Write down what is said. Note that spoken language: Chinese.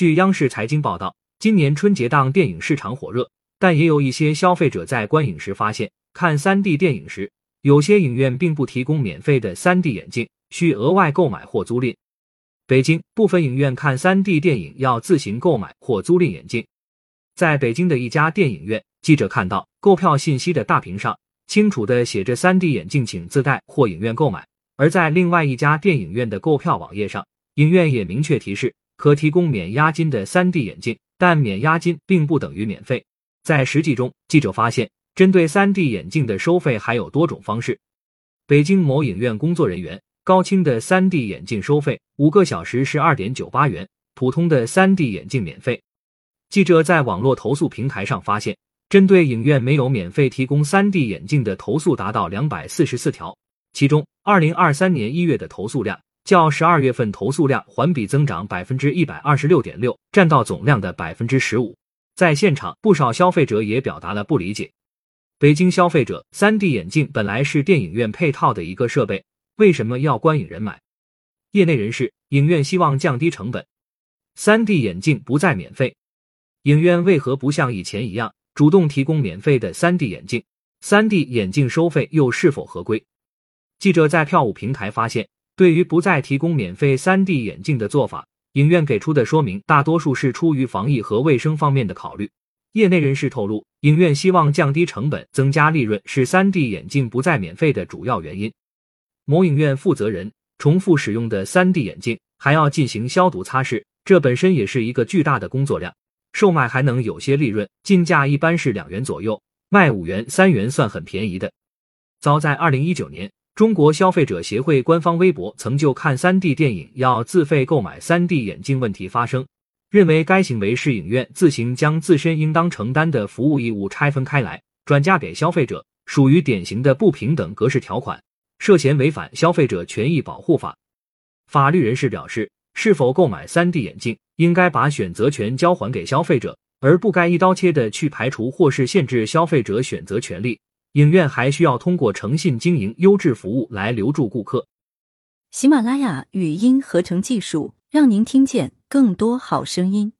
据央视财经报道，今年春节档电影市场火热，但也有一些消费者在观影时发现，看 3D 电影时，有些影院并不提供免费的 3D 眼镜，需额外购买或租赁。北京部分影院看 3D 电影要自行购买或租赁眼镜。在北京的一家电影院，记者看到购票信息的大屏上清楚的写着 “3D 眼镜请自带或影院购买”，而在另外一家电影院的购票网页上，影院也明确提示可提供免押金的 3D 眼镜，但免押金并不等于免费。在实际中，记者发现，针对 3D 眼镜的收费还有多种方式。北京某影院工作人员。高清的 3D 眼镜收费五个小时是二点九八元，普通的 3D 眼镜免费。记者在网络投诉平台上发现，针对影院没有免费提供 3D 眼镜的投诉达到两百四十四条，其中二零二三年一月的投诉量较十二月份投诉量环比增长百分之一百二十六点六，占到总量的百分之十五。在现场，不少消费者也表达了不理解。北京消费者，3D 眼镜本来是电影院配套的一个设备。为什么要观影人买？业内人士，影院希望降低成本，3D 眼镜不再免费。影院为何不像以前一样主动提供免费的 3D 眼镜？3D 眼镜收费又是否合规？记者在票务平台发现，对于不再提供免费 3D 眼镜的做法，影院给出的说明大多数是出于防疫和卫生方面的考虑。业内人士透露，影院希望降低成本、增加利润是 3D 眼镜不再免费的主要原因。某影院负责人，重复使用的 3D 眼镜还要进行消毒擦拭，这本身也是一个巨大的工作量。售卖还能有些利润，进价一般是两元左右，卖五元、三元算很便宜的。早在2019年，中国消费者协会官方微博曾就看 3D 电影要自费购买 3D 眼镜问题发声，认为该行为是影院自行将自身应当承担的服务义务拆分开来，转嫁给消费者，属于典型的不平等格式条款。涉嫌违反消费者权益保护法。法律人士表示，是否购买 3D 眼镜，应该把选择权交还给消费者，而不该一刀切的去排除或是限制消费者选择权利。影院还需要通过诚信经营优质服务来留住顾客。喜马拉雅语音合成技术，让您听见更多好声音。